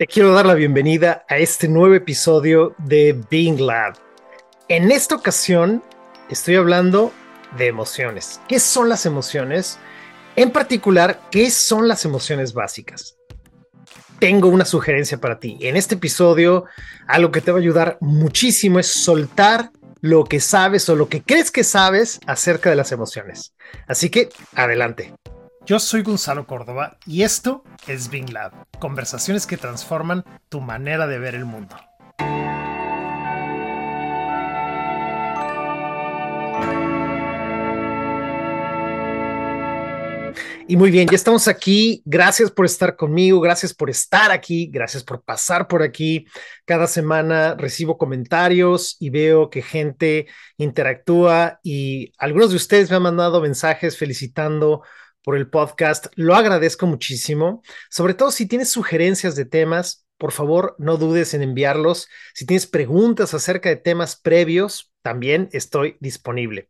Te quiero dar la bienvenida a este nuevo episodio de Being Lab. En esta ocasión estoy hablando de emociones. ¿Qué son las emociones? En particular, ¿qué son las emociones básicas? Tengo una sugerencia para ti. En este episodio, algo que te va a ayudar muchísimo es soltar lo que sabes o lo que crees que sabes acerca de las emociones. Así que, adelante. Yo soy Gonzalo Córdoba y esto es Bing Lab, conversaciones que transforman tu manera de ver el mundo. Y muy bien, ya estamos aquí. Gracias por estar conmigo, gracias por estar aquí, gracias por pasar por aquí. Cada semana recibo comentarios y veo que gente interactúa y algunos de ustedes me han mandado mensajes felicitando por el podcast. Lo agradezco muchísimo. Sobre todo si tienes sugerencias de temas, por favor, no dudes en enviarlos. Si tienes preguntas acerca de temas previos, también estoy disponible.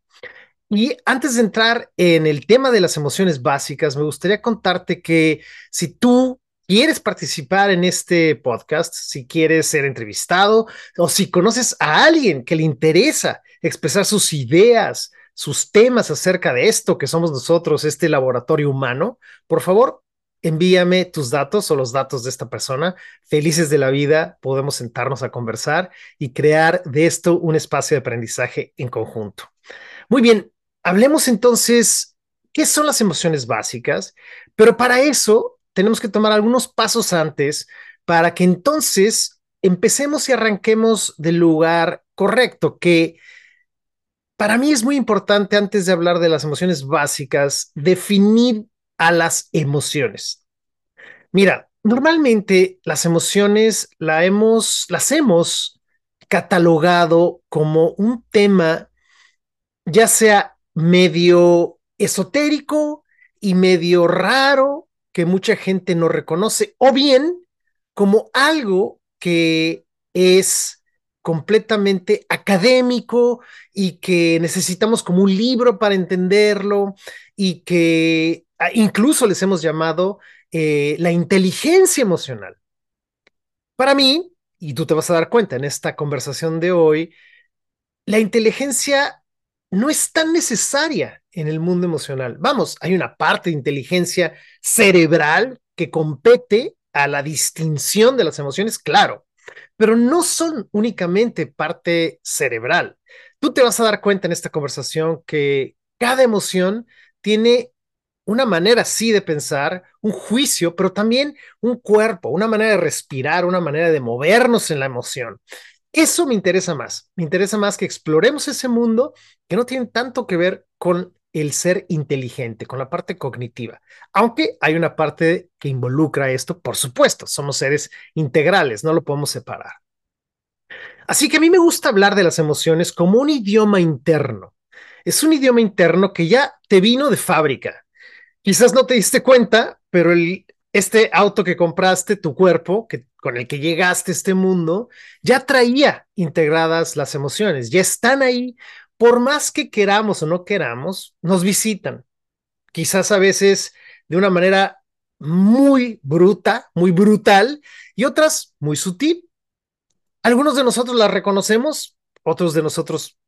Y antes de entrar en el tema de las emociones básicas, me gustaría contarte que si tú quieres participar en este podcast, si quieres ser entrevistado o si conoces a alguien que le interesa expresar sus ideas, sus temas acerca de esto que somos nosotros, este laboratorio humano, por favor, envíame tus datos o los datos de esta persona. Felices de la vida, podemos sentarnos a conversar y crear de esto un espacio de aprendizaje en conjunto. Muy bien, hablemos entonces, ¿qué son las emociones básicas? Pero para eso tenemos que tomar algunos pasos antes para que entonces empecemos y arranquemos del lugar correcto, que para mí es muy importante, antes de hablar de las emociones básicas, definir a las emociones. Mira, normalmente las emociones la hemos, las hemos catalogado como un tema ya sea medio esotérico y medio raro que mucha gente no reconoce, o bien como algo que es completamente académico y que necesitamos como un libro para entenderlo y que ah, incluso les hemos llamado eh, la inteligencia emocional. Para mí, y tú te vas a dar cuenta en esta conversación de hoy, la inteligencia no es tan necesaria en el mundo emocional. Vamos, hay una parte de inteligencia cerebral que compete a la distinción de las emociones, claro, pero no son únicamente parte cerebral. Tú te vas a dar cuenta en esta conversación que cada emoción tiene una manera sí de pensar, un juicio, pero también un cuerpo, una manera de respirar, una manera de movernos en la emoción. Eso me interesa más. Me interesa más que exploremos ese mundo que no tiene tanto que ver con el ser inteligente, con la parte cognitiva. Aunque hay una parte que involucra esto, por supuesto, somos seres integrales, no lo podemos separar. Así que a mí me gusta hablar de las emociones como un idioma interno. Es un idioma interno que ya te vino de fábrica. Quizás no te diste cuenta, pero el, este auto que compraste, tu cuerpo, que, con el que llegaste a este mundo, ya traía integradas las emociones, ya están ahí por más que queramos o no queramos, nos visitan. Quizás a veces de una manera muy bruta, muy brutal, y otras muy sutil. Algunos de nosotros las reconocemos, otros de nosotros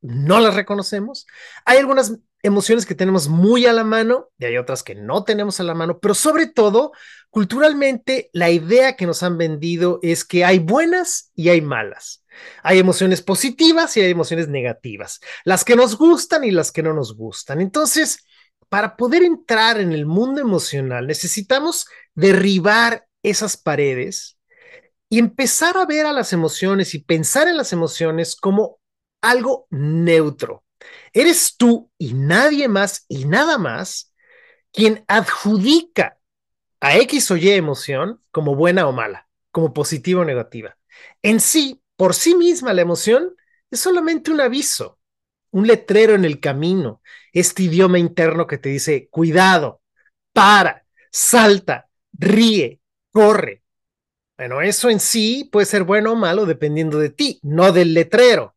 no las reconocemos. Hay algunas emociones que tenemos muy a la mano y hay otras que no tenemos a la mano, pero sobre todo, culturalmente, la idea que nos han vendido es que hay buenas y hay malas. Hay emociones positivas y hay emociones negativas, las que nos gustan y las que no nos gustan. Entonces, para poder entrar en el mundo emocional, necesitamos derribar esas paredes y empezar a ver a las emociones y pensar en las emociones como algo neutro. Eres tú y nadie más y nada más quien adjudica a X o Y emoción como buena o mala, como positiva o negativa. En sí, por sí misma, la emoción es solamente un aviso, un letrero en el camino, este idioma interno que te dice, cuidado, para, salta, ríe, corre. Bueno, eso en sí puede ser bueno o malo dependiendo de ti, no del letrero.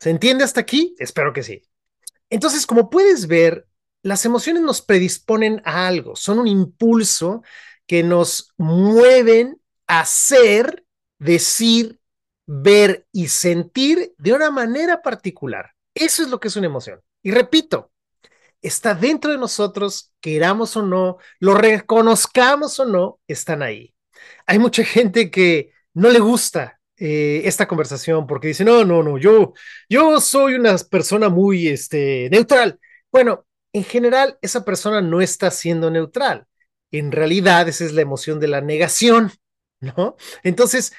¿Se entiende hasta aquí? Espero que sí. Entonces, como puedes ver, las emociones nos predisponen a algo, son un impulso que nos mueven hacer, decir, ver y sentir de una manera particular. Eso es lo que es una emoción. Y repito, está dentro de nosotros, queramos o no, lo reconozcamos o no, están ahí. Hay mucha gente que no le gusta eh, esta conversación porque dice, no, no, no, yo, yo soy una persona muy este, neutral. Bueno, en general, esa persona no está siendo neutral. En realidad, esa es la emoción de la negación, ¿no? Entonces,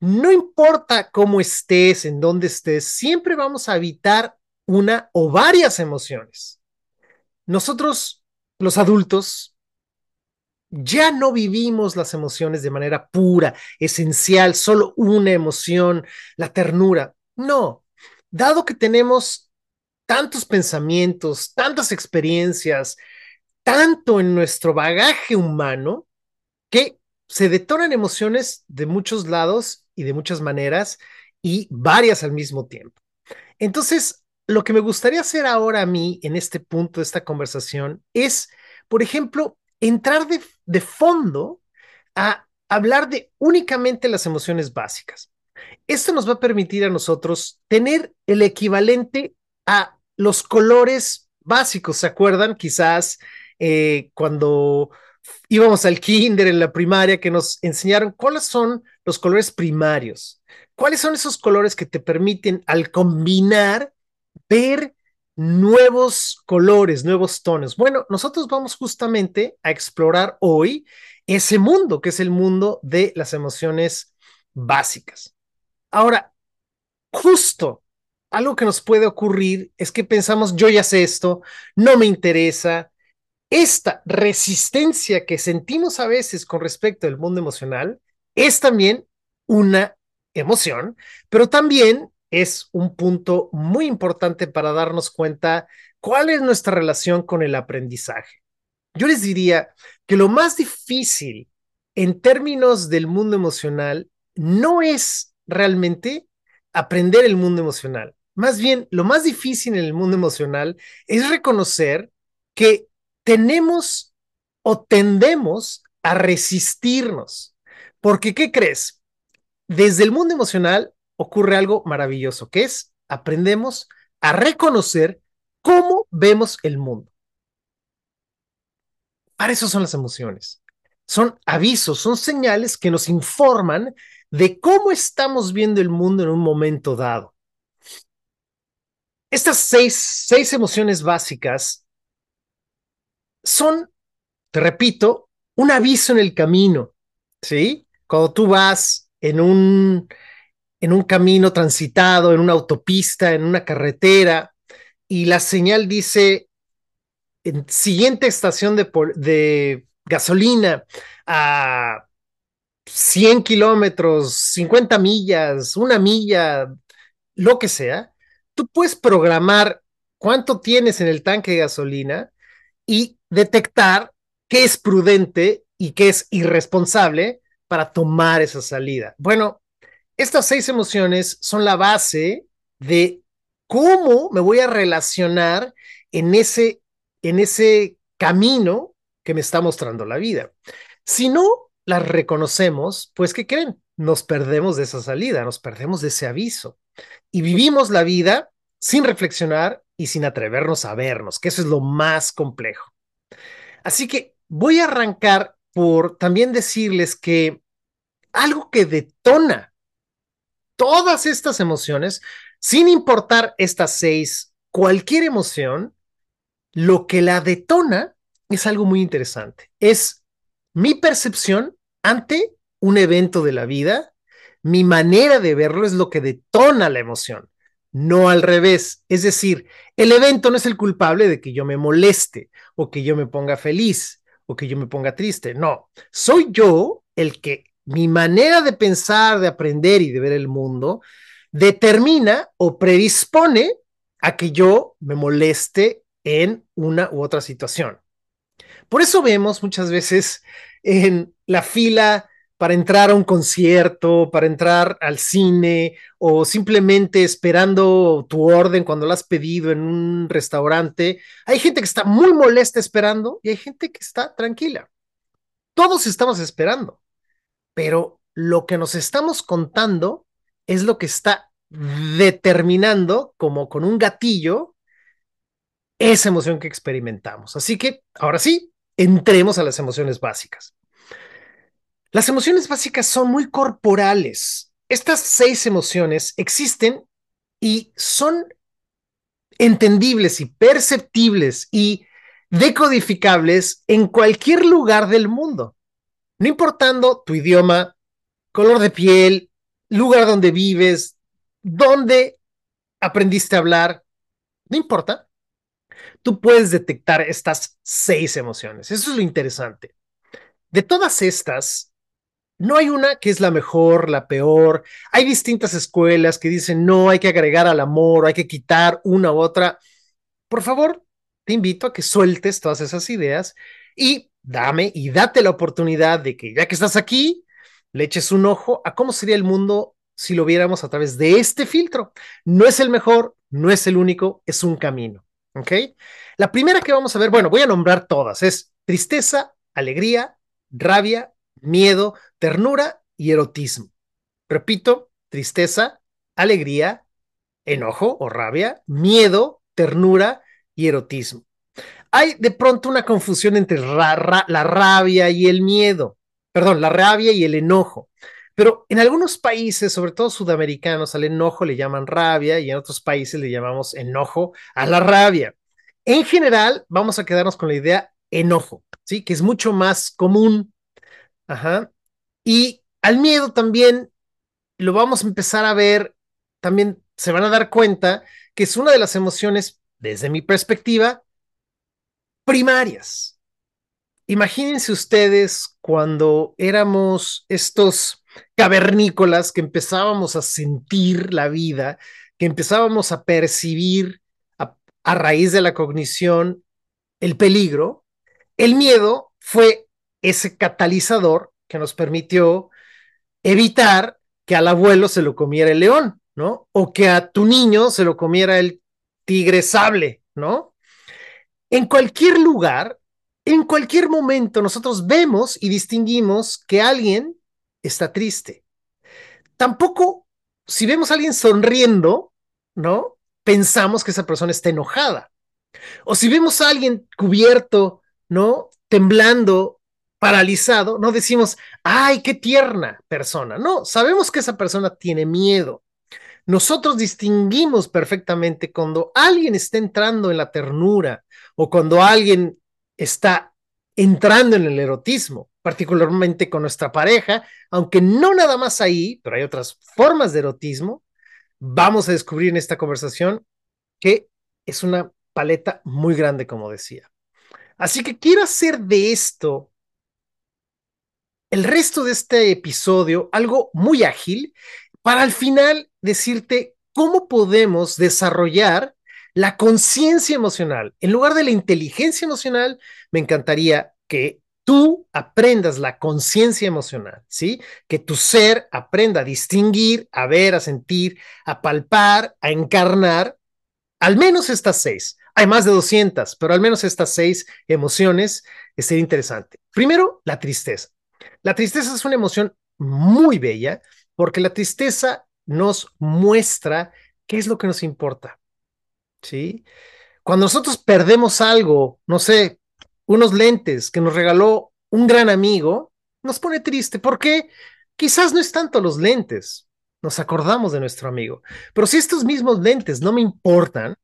no importa cómo estés, en dónde estés, siempre vamos a evitar una o varias emociones. Nosotros, los adultos, ya no vivimos las emociones de manera pura, esencial, solo una emoción, la ternura. No, dado que tenemos tantos pensamientos, tantas experiencias, tanto en nuestro bagaje humano, que se detonan emociones de muchos lados y de muchas maneras y varias al mismo tiempo. Entonces, lo que me gustaría hacer ahora a mí en este punto de esta conversación es, por ejemplo, entrar de, de fondo a hablar de únicamente las emociones básicas. Esto nos va a permitir a nosotros tener el equivalente a los colores básicos. ¿Se acuerdan? Quizás eh, cuando íbamos al kinder en la primaria que nos enseñaron cuáles son los colores primarios. ¿Cuáles son esos colores que te permiten al combinar ver nuevos colores, nuevos tonos? Bueno, nosotros vamos justamente a explorar hoy ese mundo, que es el mundo de las emociones básicas. Ahora, justo algo que nos puede ocurrir es que pensamos, yo ya sé esto, no me interesa, esta resistencia que sentimos a veces con respecto al mundo emocional es también una emoción, pero también es un punto muy importante para darnos cuenta cuál es nuestra relación con el aprendizaje. Yo les diría que lo más difícil en términos del mundo emocional no es realmente aprender el mundo emocional. Más bien, lo más difícil en el mundo emocional es reconocer que tenemos o tendemos a resistirnos. Porque, ¿qué crees? Desde el mundo emocional ocurre algo maravilloso, que es aprendemos a reconocer cómo vemos el mundo. Para eso son las emociones. Son avisos, son señales que nos informan de cómo estamos viendo el mundo en un momento dado. Estas seis, seis emociones básicas son, te repito, un aviso en el camino, ¿sí? Cuando tú vas en un, en un camino transitado, en una autopista, en una carretera, y la señal dice, en siguiente estación de, gasolina a 100 kilómetros, 50 millas, una milla, lo que sea, tú puedes programar cuánto tienes en el tanque de gasolina y detectar qué es prudente y qué es irresponsable para tomar esa salida. Bueno, estas seis emociones son la base de cómo me voy a relacionar en ese, en ese camino que me está mostrando la vida. Si no las reconocemos, pues ¿qué creen? Nos perdemos de esa salida, nos perdemos de ese aviso y vivimos la vida sin reflexionar y sin atrevernos a vernos, que eso es lo más complejo. Así que voy a arrancar por también decirles que algo que detona todas estas emociones, sin importar estas seis, cualquier emoción, lo que la detona es algo muy interesante. Es mi percepción ante un evento de la vida, mi manera de verlo es lo que detona la emoción no al revés. Es decir, el evento no es el culpable de que yo me moleste o que yo me ponga feliz o que yo me ponga triste. No, soy yo el que mi manera de pensar, de aprender y de ver el mundo determina o predispone a que yo me moleste en una u otra situación. Por eso vemos muchas veces en la fila para entrar a un concierto, para entrar al cine o simplemente esperando tu orden cuando la has pedido en un restaurante. Hay gente que está muy molesta esperando y hay gente que está tranquila. Todos estamos esperando, pero lo que nos estamos contando es lo que está determinando como con un gatillo esa emoción que experimentamos. Así que ahora sí, entremos a las emociones básicas. Las emociones básicas son muy corporales. Estas seis emociones existen y son entendibles y perceptibles y decodificables en cualquier lugar del mundo, no importando tu idioma, color de piel, lugar donde vives, dónde aprendiste a hablar, no importa. Tú puedes detectar estas seis emociones. Eso es lo interesante. De todas estas, no hay una que es la mejor, la peor. Hay distintas escuelas que dicen, no, hay que agregar al amor, hay que quitar una u otra. Por favor, te invito a que sueltes todas esas ideas y dame y date la oportunidad de que ya que estás aquí, le eches un ojo a cómo sería el mundo si lo viéramos a través de este filtro. No es el mejor, no es el único, es un camino. ¿Ok? La primera que vamos a ver, bueno, voy a nombrar todas, es tristeza, alegría, rabia, miedo, ternura y erotismo. Repito, tristeza, alegría, enojo o rabia, miedo, ternura y erotismo. Hay de pronto una confusión entre la rabia y el miedo, perdón, la rabia y el enojo. Pero en algunos países, sobre todo sudamericanos, al enojo le llaman rabia y en otros países le llamamos enojo a la rabia. En general, vamos a quedarnos con la idea enojo, ¿sí? Que es mucho más común Ajá. Y al miedo también lo vamos a empezar a ver, también se van a dar cuenta que es una de las emociones, desde mi perspectiva, primarias. Imagínense ustedes cuando éramos estos cavernícolas que empezábamos a sentir la vida, que empezábamos a percibir a, a raíz de la cognición el peligro, el miedo fue ese catalizador que nos permitió evitar que al abuelo se lo comiera el león, ¿no? O que a tu niño se lo comiera el tigre sable, ¿no? En cualquier lugar, en cualquier momento, nosotros vemos y distinguimos que alguien está triste. Tampoco, si vemos a alguien sonriendo, ¿no? Pensamos que esa persona está enojada. O si vemos a alguien cubierto, ¿no? Temblando paralizado, no decimos, ay, qué tierna persona. No, sabemos que esa persona tiene miedo. Nosotros distinguimos perfectamente cuando alguien está entrando en la ternura o cuando alguien está entrando en el erotismo, particularmente con nuestra pareja, aunque no nada más ahí, pero hay otras formas de erotismo, vamos a descubrir en esta conversación que es una paleta muy grande, como decía. Así que quiero hacer de esto el resto de este episodio algo muy ágil para al final decirte cómo podemos desarrollar la conciencia emocional. En lugar de la inteligencia emocional, me encantaría que tú aprendas la conciencia emocional, ¿sí? Que tu ser aprenda a distinguir, a ver, a sentir, a palpar, a encarnar al menos estas seis. Hay más de 200, pero al menos estas seis emociones es interesante. Primero, la tristeza. La tristeza es una emoción muy bella porque la tristeza nos muestra qué es lo que nos importa. ¿Sí? Cuando nosotros perdemos algo, no sé, unos lentes que nos regaló un gran amigo, nos pone triste. ¿Por qué? Quizás no es tanto los lentes, nos acordamos de nuestro amigo. Pero si estos mismos lentes no me importan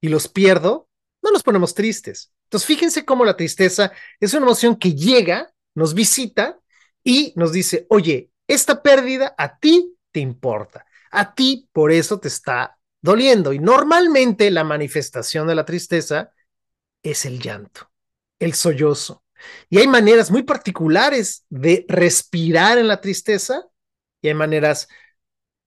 y los pierdo, no nos ponemos tristes. Entonces, fíjense cómo la tristeza es una emoción que llega, nos visita y nos dice, oye, esta pérdida a ti te importa, a ti por eso te está doliendo. Y normalmente la manifestación de la tristeza es el llanto, el sollozo. Y hay maneras muy particulares de respirar en la tristeza y hay maneras,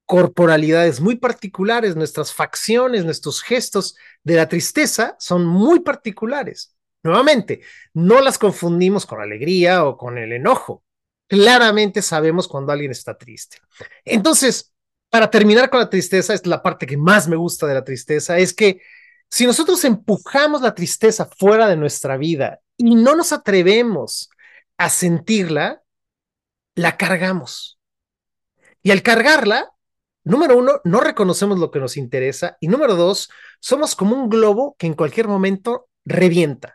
corporalidades muy particulares, nuestras facciones, nuestros gestos de la tristeza son muy particulares. Nuevamente, no las confundimos con alegría o con el enojo claramente sabemos cuando alguien está triste. Entonces, para terminar con la tristeza, es la parte que más me gusta de la tristeza, es que si nosotros empujamos la tristeza fuera de nuestra vida y no nos atrevemos a sentirla, la cargamos. Y al cargarla, número uno, no reconocemos lo que nos interesa. Y número dos, somos como un globo que en cualquier momento revienta.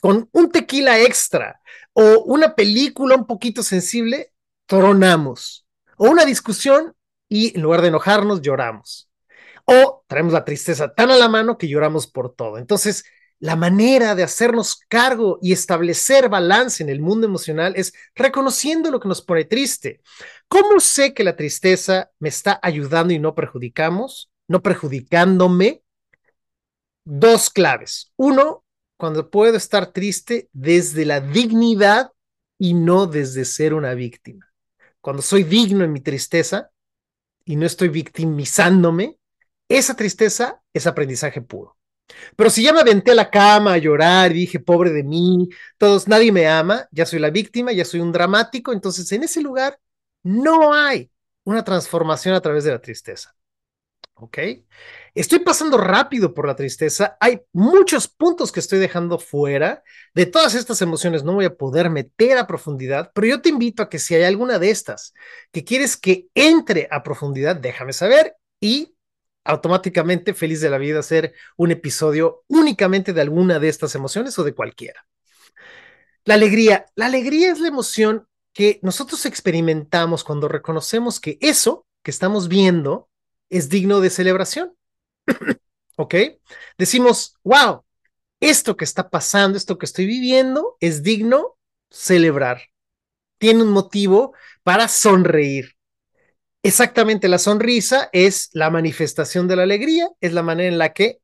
Con un tequila extra o una película un poquito sensible, tronamos. O una discusión y en lugar de enojarnos, lloramos. O traemos la tristeza tan a la mano que lloramos por todo. Entonces, la manera de hacernos cargo y establecer balance en el mundo emocional es reconociendo lo que nos pone triste. ¿Cómo sé que la tristeza me está ayudando y no perjudicamos? No perjudicándome. Dos claves. Uno, cuando puedo estar triste desde la dignidad y no desde ser una víctima. Cuando soy digno en mi tristeza y no estoy victimizándome, esa tristeza es aprendizaje puro. Pero si ya me aventé a la cama a llorar y dije, pobre de mí, todos, nadie me ama, ya soy la víctima, ya soy un dramático, entonces en ese lugar no hay una transformación a través de la tristeza. ¿Ok? Estoy pasando rápido por la tristeza. Hay muchos puntos que estoy dejando fuera. De todas estas emociones no voy a poder meter a profundidad, pero yo te invito a que si hay alguna de estas que quieres que entre a profundidad, déjame saber y automáticamente feliz de la vida hacer un episodio únicamente de alguna de estas emociones o de cualquiera. La alegría. La alegría es la emoción que nosotros experimentamos cuando reconocemos que eso que estamos viendo es digno de celebración. ¿Ok? Decimos, wow, esto que está pasando, esto que estoy viviendo es digno celebrar. Tiene un motivo para sonreír. Exactamente, la sonrisa es la manifestación de la alegría, es la manera en la que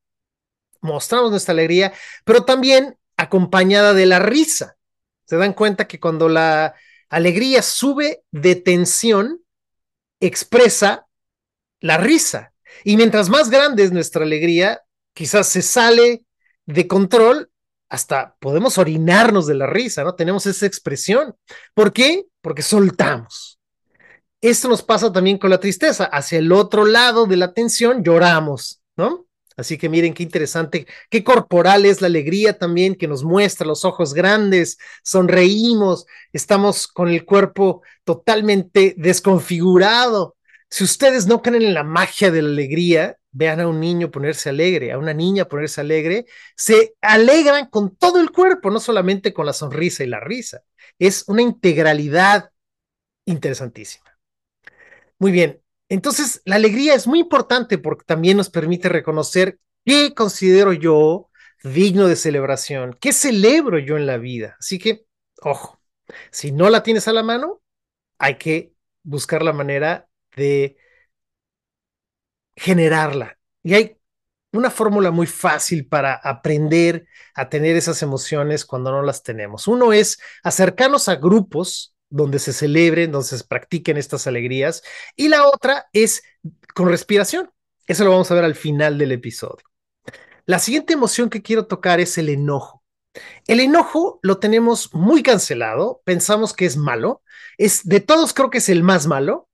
mostramos nuestra alegría, pero también acompañada de la risa. Se dan cuenta que cuando la alegría sube de tensión, expresa la risa. Y mientras más grande es nuestra alegría, quizás se sale de control, hasta podemos orinarnos de la risa, ¿no? Tenemos esa expresión. ¿Por qué? Porque soltamos. Esto nos pasa también con la tristeza. Hacia el otro lado de la tensión lloramos, ¿no? Así que miren qué interesante, qué corporal es la alegría también que nos muestra los ojos grandes, sonreímos, estamos con el cuerpo totalmente desconfigurado. Si ustedes no creen en la magia de la alegría, vean a un niño ponerse alegre, a una niña ponerse alegre, se alegran con todo el cuerpo, no solamente con la sonrisa y la risa. Es una integralidad interesantísima. Muy bien. Entonces, la alegría es muy importante porque también nos permite reconocer qué considero yo digno de celebración, qué celebro yo en la vida. Así que, ojo, si no la tienes a la mano, hay que buscar la manera de generarla. Y hay una fórmula muy fácil para aprender a tener esas emociones cuando no las tenemos. Uno es acercarnos a grupos donde se celebren, donde se practiquen estas alegrías. Y la otra es con respiración. Eso lo vamos a ver al final del episodio. La siguiente emoción que quiero tocar es el enojo. El enojo lo tenemos muy cancelado, pensamos que es malo, es de todos creo que es el más malo,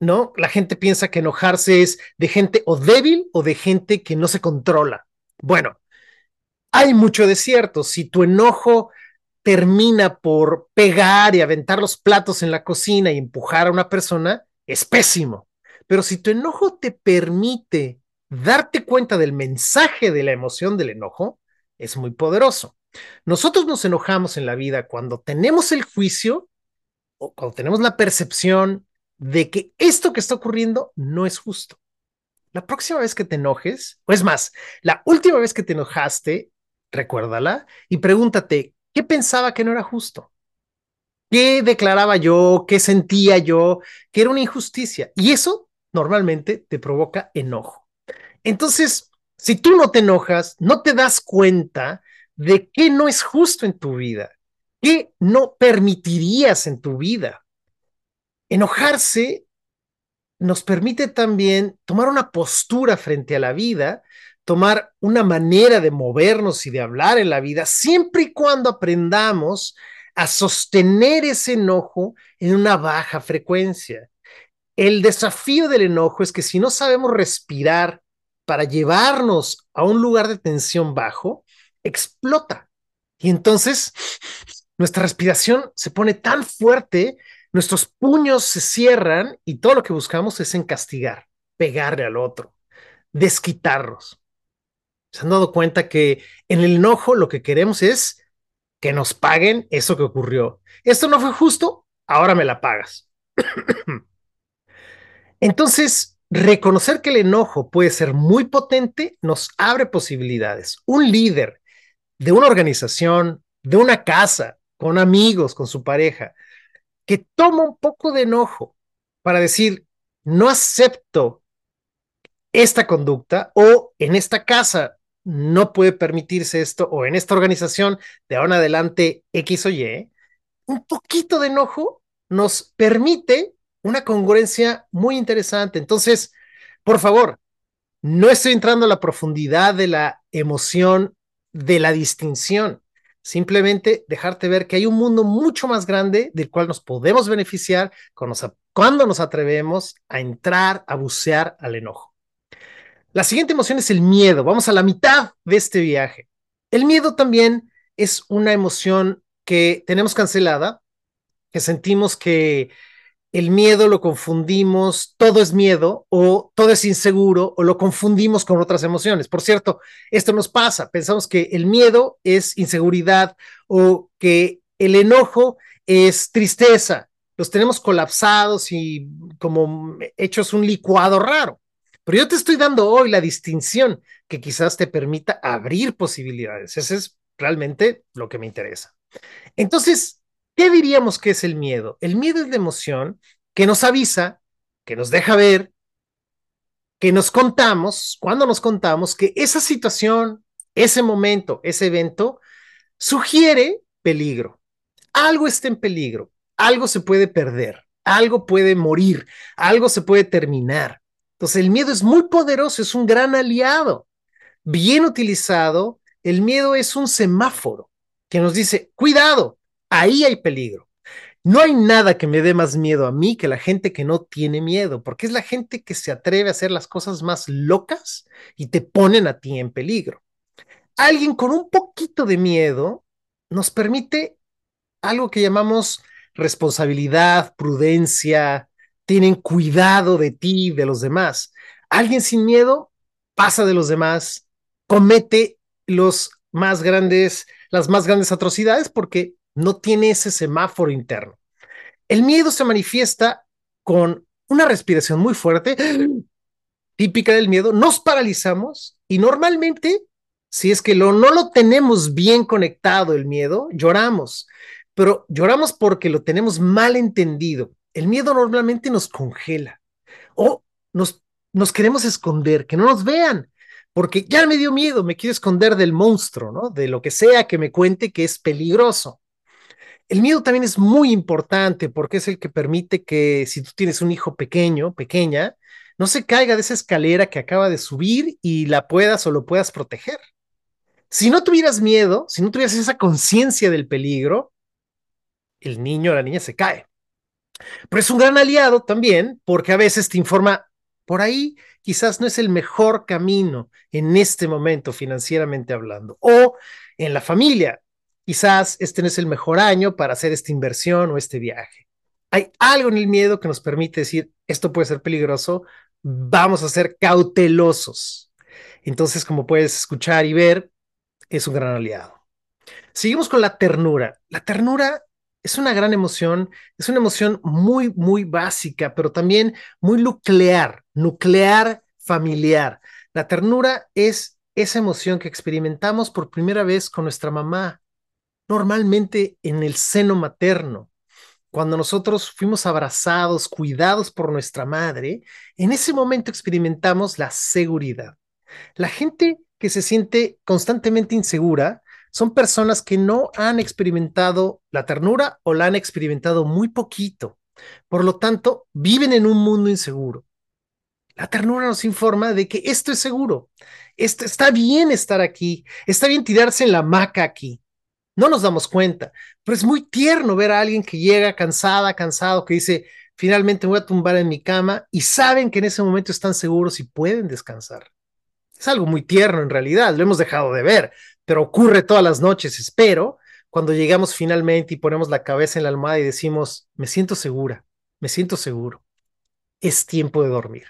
¿no? La gente piensa que enojarse es de gente o débil o de gente que no se controla. Bueno, hay mucho de cierto. Si tu enojo termina por pegar y aventar los platos en la cocina y empujar a una persona, es pésimo. Pero si tu enojo te permite darte cuenta del mensaje de la emoción del enojo, es muy poderoso. Nosotros nos enojamos en la vida cuando tenemos el juicio o cuando tenemos la percepción de que esto que está ocurriendo no es justo. La próxima vez que te enojes, o es más, la última vez que te enojaste, recuérdala y pregúntate, ¿Qué pensaba que no era justo? ¿Qué declaraba yo? ¿Qué sentía yo? Que era una injusticia. Y eso normalmente te provoca enojo. Entonces, si tú no te enojas, no te das cuenta de qué no es justo en tu vida, qué no permitirías en tu vida. Enojarse nos permite también tomar una postura frente a la vida tomar una manera de movernos y de hablar en la vida, siempre y cuando aprendamos a sostener ese enojo en una baja frecuencia. El desafío del enojo es que si no sabemos respirar para llevarnos a un lugar de tensión bajo, explota. Y entonces nuestra respiración se pone tan fuerte nuestros puños se cierran y todo lo que buscamos es en castigar, pegarle al otro, desquitarnos. Se han dado cuenta que en el enojo lo que queremos es que nos paguen eso que ocurrió. Esto no fue justo, ahora me la pagas. Entonces, reconocer que el enojo puede ser muy potente nos abre posibilidades. Un líder de una organización, de una casa, con amigos, con su pareja, que toma un poco de enojo para decir, no acepto esta conducta o en esta casa no puede permitirse esto o en esta organización de ahora en adelante X o Y, un poquito de enojo nos permite una congruencia muy interesante. Entonces, por favor, no estoy entrando a la profundidad de la emoción, de la distinción. Simplemente dejarte ver que hay un mundo mucho más grande del cual nos podemos beneficiar cuando nos atrevemos a entrar, a bucear al enojo. La siguiente emoción es el miedo. Vamos a la mitad de este viaje. El miedo también es una emoción que tenemos cancelada, que sentimos que el miedo lo confundimos, todo es miedo o todo es inseguro o lo confundimos con otras emociones. Por cierto, esto nos pasa, pensamos que el miedo es inseguridad o que el enojo es tristeza. Los tenemos colapsados y como hechos un licuado raro. Pero yo te estoy dando hoy la distinción que quizás te permita abrir posibilidades. Ese es realmente lo que me interesa. Entonces, ¿qué diríamos que es el miedo? El miedo es la emoción que nos avisa, que nos deja ver, que nos contamos, cuando nos contamos que esa situación, ese momento, ese evento, sugiere peligro. Algo está en peligro, algo se puede perder, algo puede morir, algo se puede terminar. Entonces, el miedo es muy poderoso, es un gran aliado. Bien utilizado, el miedo es un semáforo que nos dice, cuidado, ahí hay peligro. No hay nada que me dé más miedo a mí que la gente que no tiene miedo, porque es la gente que se atreve a hacer las cosas más locas y te ponen a ti en peligro. Alguien con un poquito de miedo nos permite algo que llamamos responsabilidad, prudencia, tienen cuidado de ti, de los demás. Alguien sin miedo pasa de los demás, comete los más grandes, las más grandes atrocidades porque no tiene ese semáforo interno. El miedo se manifiesta con una respiración muy fuerte, típica del miedo, nos paralizamos y normalmente, si es que lo, no lo tenemos bien conectado el miedo, lloramos, pero lloramos porque lo tenemos mal entendido el miedo normalmente nos congela o nos, nos queremos esconder, que no nos vean, porque ya me dio miedo, me quiero esconder del monstruo, ¿no? De lo que sea que me cuente que es peligroso. El miedo también es muy importante porque es el que permite que si tú tienes un hijo pequeño, pequeña, no se caiga de esa escalera que acaba de subir y la puedas o lo puedas proteger. Si no tuvieras miedo, si no tuvieras esa conciencia del peligro, el niño o la niña se cae. Pero es un gran aliado también porque a veces te informa, por ahí quizás no es el mejor camino en este momento financieramente hablando. O en la familia, quizás este no es el mejor año para hacer esta inversión o este viaje. Hay algo en el miedo que nos permite decir, esto puede ser peligroso, vamos a ser cautelosos. Entonces, como puedes escuchar y ver, es un gran aliado. Seguimos con la ternura. La ternura es una gran emoción, es una emoción muy, muy básica, pero también muy nuclear, nuclear familiar. La ternura es esa emoción que experimentamos por primera vez con nuestra mamá, normalmente en el seno materno. Cuando nosotros fuimos abrazados, cuidados por nuestra madre, en ese momento experimentamos la seguridad. La gente que se siente constantemente insegura son personas que no han experimentado la ternura o la han experimentado muy poquito. Por lo tanto, viven en un mundo inseguro. La ternura nos informa de que esto es seguro, esto, está bien estar aquí, está bien tirarse en la hamaca aquí. No nos damos cuenta, pero es muy tierno ver a alguien que llega cansada, cansado, que dice, finalmente voy a tumbar en mi cama y saben que en ese momento están seguros y pueden descansar. Es algo muy tierno en realidad, lo hemos dejado de ver, pero ocurre todas las noches, espero, cuando llegamos finalmente y ponemos la cabeza en la almohada y decimos, me siento segura, me siento seguro, es tiempo de dormir.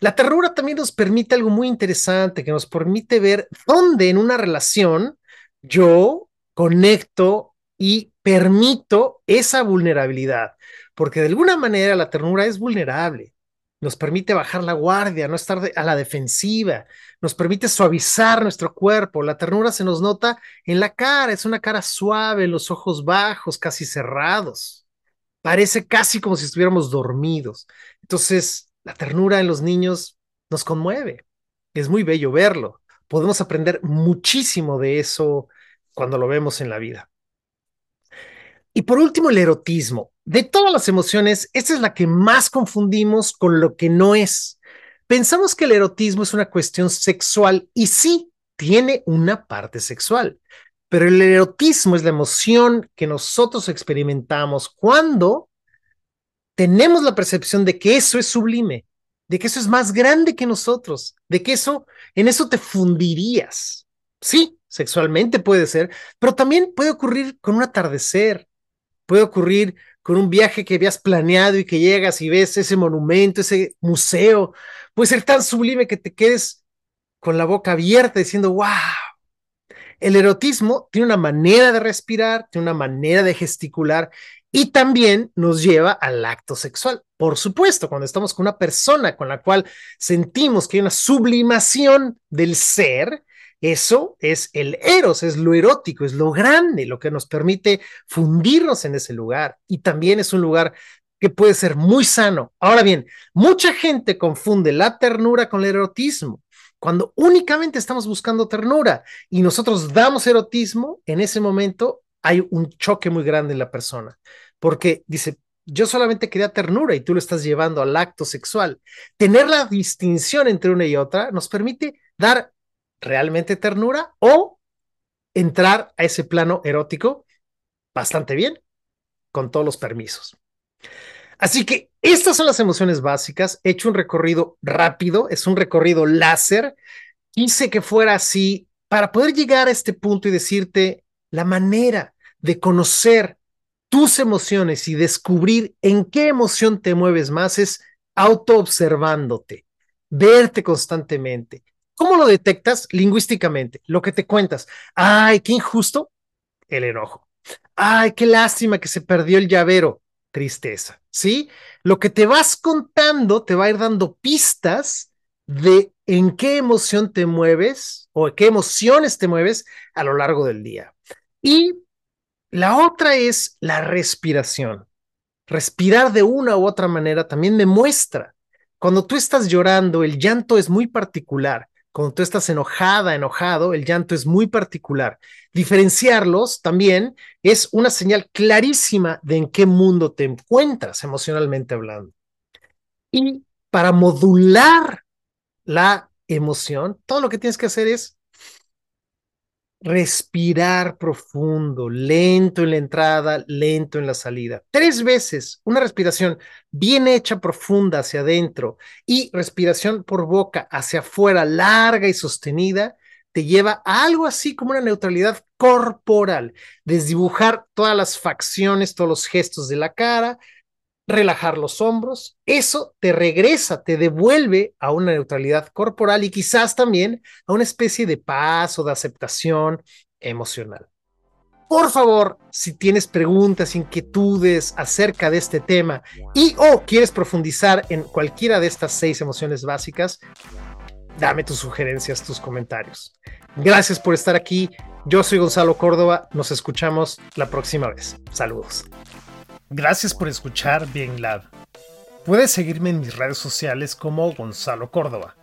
La ternura también nos permite algo muy interesante, que nos permite ver dónde en una relación yo conecto y permito esa vulnerabilidad, porque de alguna manera la ternura es vulnerable nos permite bajar la guardia, no estar a la defensiva, nos permite suavizar nuestro cuerpo. La ternura se nos nota en la cara, es una cara suave, los ojos bajos, casi cerrados. Parece casi como si estuviéramos dormidos. Entonces, la ternura en los niños nos conmueve. Es muy bello verlo. Podemos aprender muchísimo de eso cuando lo vemos en la vida. Y por último, el erotismo. De todas las emociones, esta es la que más confundimos con lo que no es. Pensamos que el erotismo es una cuestión sexual y sí, tiene una parte sexual, pero el erotismo es la emoción que nosotros experimentamos cuando tenemos la percepción de que eso es sublime, de que eso es más grande que nosotros, de que eso, en eso te fundirías. Sí, sexualmente puede ser, pero también puede ocurrir con un atardecer, puede ocurrir con un viaje que habías planeado y que llegas y ves ese monumento, ese museo, puede ser tan sublime que te quedes con la boca abierta diciendo, wow. El erotismo tiene una manera de respirar, tiene una manera de gesticular y también nos lleva al acto sexual. Por supuesto, cuando estamos con una persona con la cual sentimos que hay una sublimación del ser, eso es el eros, es lo erótico, es lo grande, lo que nos permite fundirnos en ese lugar. Y también es un lugar que puede ser muy sano. Ahora bien, mucha gente confunde la ternura con el erotismo. Cuando únicamente estamos buscando ternura y nosotros damos erotismo, en ese momento hay un choque muy grande en la persona, porque dice, yo solamente quería ternura y tú lo estás llevando al acto sexual. Tener la distinción entre una y otra nos permite dar realmente ternura o entrar a ese plano erótico bastante bien, con todos los permisos. Así que estas son las emociones básicas. He hecho un recorrido rápido, es un recorrido láser. Quise que fuera así para poder llegar a este punto y decirte la manera de conocer tus emociones y descubrir en qué emoción te mueves más es autoobservándote, verte constantemente, ¿Cómo lo detectas lingüísticamente? Lo que te cuentas. Ay, qué injusto. El enojo. Ay, qué lástima que se perdió el llavero. Tristeza. ¿Sí? Lo que te vas contando te va a ir dando pistas de en qué emoción te mueves o qué emociones te mueves a lo largo del día. Y la otra es la respiración. Respirar de una u otra manera también me muestra. Cuando tú estás llorando, el llanto es muy particular cuando tú estás enojada, enojado, el llanto es muy particular. Diferenciarlos también es una señal clarísima de en qué mundo te encuentras emocionalmente hablando. Y para modular la emoción, todo lo que tienes que hacer es respirar profundo, lento en la entrada, lento en la salida. Tres veces, una respiración bien hecha, profunda hacia adentro y respiración por boca hacia afuera, larga y sostenida, te lleva a algo así como una neutralidad corporal, desdibujar todas las facciones, todos los gestos de la cara, relajar los hombros, eso te regresa, te devuelve a una neutralidad corporal y quizás también a una especie de paz o de aceptación emocional. Por favor, si tienes preguntas, inquietudes acerca de este tema y o quieres profundizar en cualquiera de estas seis emociones básicas, dame tus sugerencias, tus comentarios. Gracias por estar aquí. Yo soy Gonzalo Córdoba. Nos escuchamos la próxima vez. Saludos. Gracias por escuchar Bien Lab. Puedes seguirme en mis redes sociales como Gonzalo Córdoba.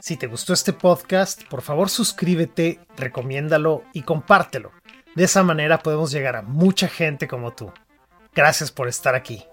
Si te gustó este podcast, por favor suscríbete, recomiéndalo y compártelo. De esa manera podemos llegar a mucha gente como tú. Gracias por estar aquí.